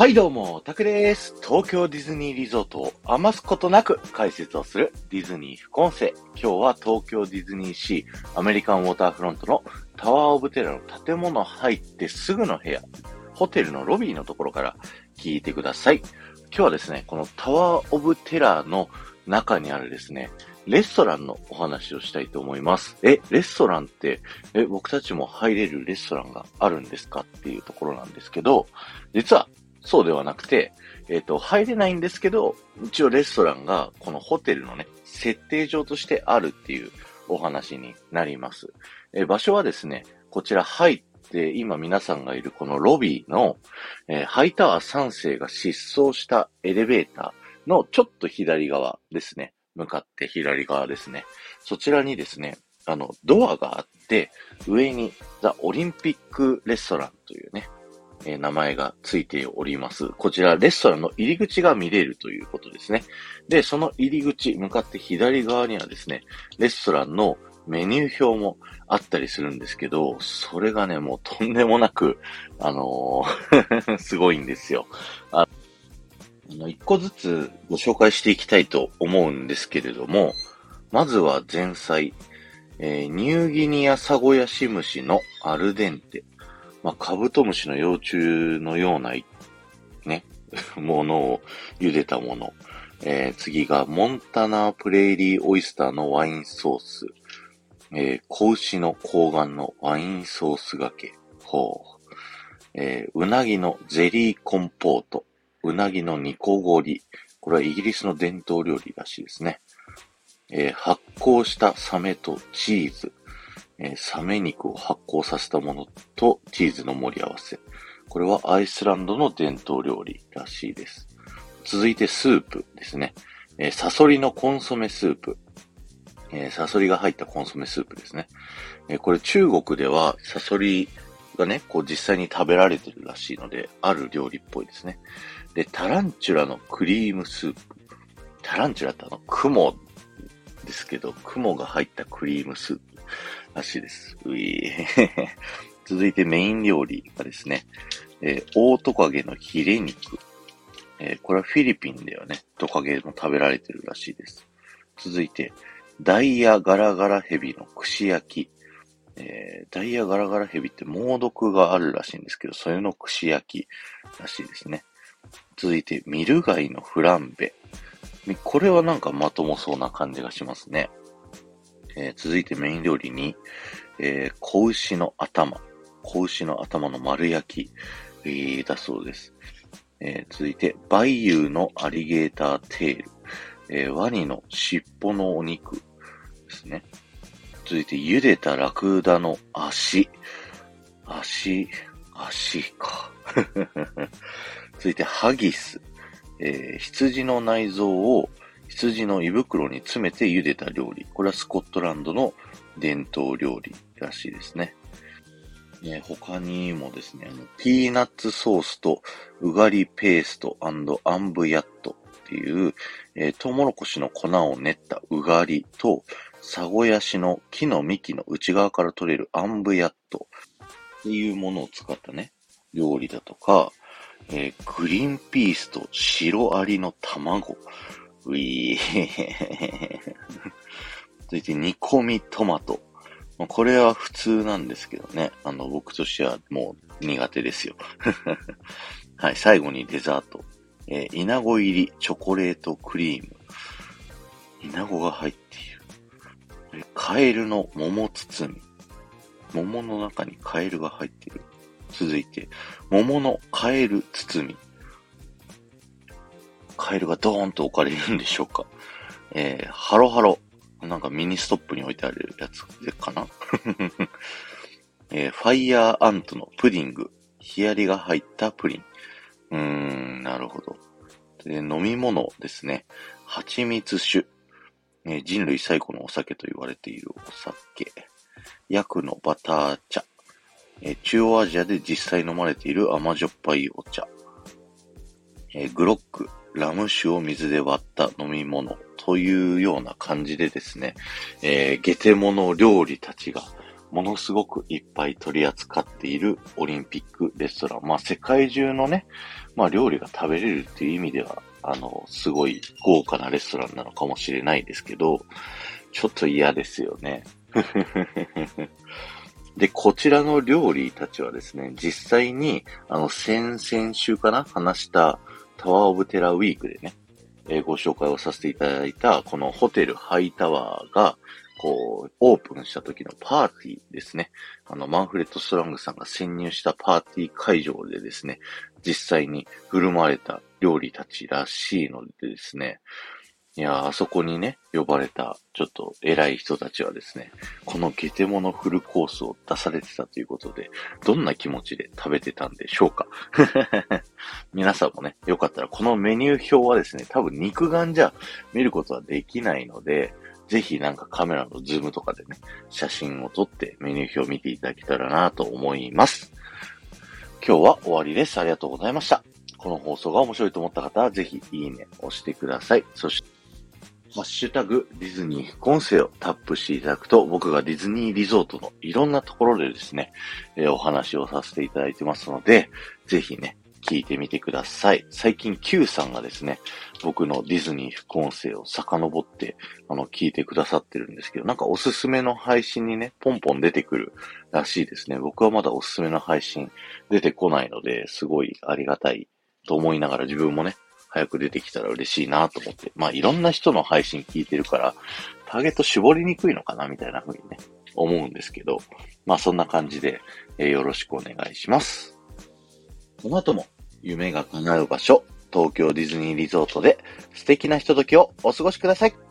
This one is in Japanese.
はいどうも、タクです。東京ディズニーリゾートを余すことなく解説をするディズニー副音声。今日は東京ディズニーシーアメリカンウォーターフロントのタワーオブテラの建物入ってすぐの部屋、ホテルのロビーのところから聞いてください。今日はですね、このタワーオブテラの中にあるですね、レストランのお話をしたいと思います。え、レストランって、え、僕たちも入れるレストランがあるんですか？っていうところなんですけど、実はそうではなくて、えっ、ー、と、入れないんですけど、一応レストランがこのホテルのね、設定上としてあるっていうお話になります。えー、場所はですね、こちら入って今皆さんがいるこのロビーの、えー、ハイタワー3世が失踪したエレベーターのちょっと左側ですね。向かって左側ですね。そちらにですね、あの、ドアがあって、上にザ・オリンピックレストランというね、え、名前がついております。こちら、レストランの入り口が見れるということですね。で、その入り口、向かって左側にはですね、レストランのメニュー表もあったりするんですけど、それがね、もうとんでもなく、あのー すごいんですよ。あの、一個ずつご紹介していきたいと思うんですけれども、まずは前菜、えー、ニューギニアサゴヤシムシのアルデンテ。まあ、カブトムシの幼虫のような、ね、ものを茹でたもの。えー、次が、モンタナプレイリーオイスターのワインソース。えー、子牛の睾丸のワインソースがけ。ほう。えー、うなぎのゼリーコンポート。うなぎの煮こごり。これはイギリスの伝統料理らしいですね。えー、発酵したサメとチーズ。えー、サメ肉を発酵させたものとチーズの盛り合わせ。これはアイスランドの伝統料理らしいです。続いてスープですね。えー、サソリのコンソメスープ。えー、サソリが入ったコンソメスープですね。え、これ中国ではサソリがね、こう実際に食べられてるらしいので、ある料理っぽいですね。で、タランチュラのクリームスープ。タランチュラってあの、雲ですけど、雲が入ったクリームスープ。らしいです。うい 続いてメイン料理がですね、えー、オオトカゲのヒレ肉。えー、これはフィリピンではね、トカゲも食べられてるらしいです。続いて、ダイヤガラガラヘビの串焼き。えー、ダイヤガラガラヘビって猛毒があるらしいんですけど、それの串焼きらしいですね。続いて、ミルガイのフランベ。これはなんかまともそうな感じがしますね。えー、続いてメイン料理に、えー、子牛の頭。子牛の頭の丸焼き、えー、だそうです。えー、続いて、バイユーのアリゲーターテール。えー、ワニの尻尾のお肉ですね。続いて、茹でたラクダの足。足、足か。続いて、ハギス。えー、羊の内臓を羊の胃袋に詰めて茹でた料理。これはスコットランドの伝統料理らしいですね。ね他にもですね、あのピーナッツソースとうがりペーストアンブヤットっていう、えー、トウモロコシの粉を練ったうがりと、サゴヤシの木の幹の内側から取れるアンブヤットっていうものを使ったね、料理だとか、えー、グリーンピースと白アリの卵。ういー。続いて、煮込みトマト。これは普通なんですけどね。あの、僕としてはもう苦手ですよ。はい、最後にデザート。えー、稲子入りチョコレートクリーム。イナゴが入っている。カエルの桃包み。桃の中にカエルが入っている。続いて、桃のカエル包み。カエルがドーンと置かれるんでしょうか。えー、ハロハロ。なんかミニストップに置いてあるやつかな えー、ファイヤーアントのプディング。ヒアリが入ったプリン。うーん、なるほど。で、飲み物ですね。蜂蜜酒。えー、人類最古のお酒と言われているお酒。ヤクのバター茶。えー、中央アジアで実際飲まれている甘じょっぱいお茶。えー、グロック。ラム酒を水で割った飲み物というような感じでですね、えー、ゲテモノ料理たちがものすごくいっぱい取り扱っているオリンピックレストラン。まあ世界中のね、まあ料理が食べれるっていう意味では、あの、すごい豪華なレストランなのかもしれないですけど、ちょっと嫌ですよね。で、こちらの料理たちはですね、実際に、あの、先々週かな話したタワーオブテラウィークでね、え、ご紹介をさせていただいた、このホテルハイタワーが、こう、オープンした時のパーティーですね。あの、マンフレット・ストラングさんが潜入したパーティー会場でですね、実際に振る舞われた料理たちらしいのでですね、いやあそこにね、呼ばれた、ちょっと偉い人たちはですね、このゲテモノフルコースを出されてたということで、どんな気持ちで食べてたんでしょうか？皆さんもね、よかったらこのメニュー表はですね、多分肉眼じゃ見ることはできないので、ぜひなんかカメラのズームとかでね、写真を撮ってメニュー表を見ていただけたらなと思います。今日は終わりです。ありがとうございました。この放送が面白いと思った方は、ぜひいいね押してください。そして、ハッシュタグディズニー副音声をタップしていただくと、僕がディズニーリゾートのいろんなところでですね、えー、お話をさせていただいてますので、ぜひね、聞いてみてください。最近 Q さんがですね、僕のディズニー副音声を遡って、あの、聞いてくださってるんですけど、なんかおすすめの配信にね、ポンポン出てくるらしいですね。僕はまだおすすめの配信出てこないので、すごいありがたいと思いながら自分もね、早く出てきたら嬉しいなと思って。まあ、いろんな人の配信聞いてるから、ターゲット絞りにくいのかなみたいな風にね、思うんですけど、まあ、そんな感じで、えー、よろしくお願いします。この後も夢が叶う場所、東京ディズニーリゾートで素敵なひとときをお過ごしください。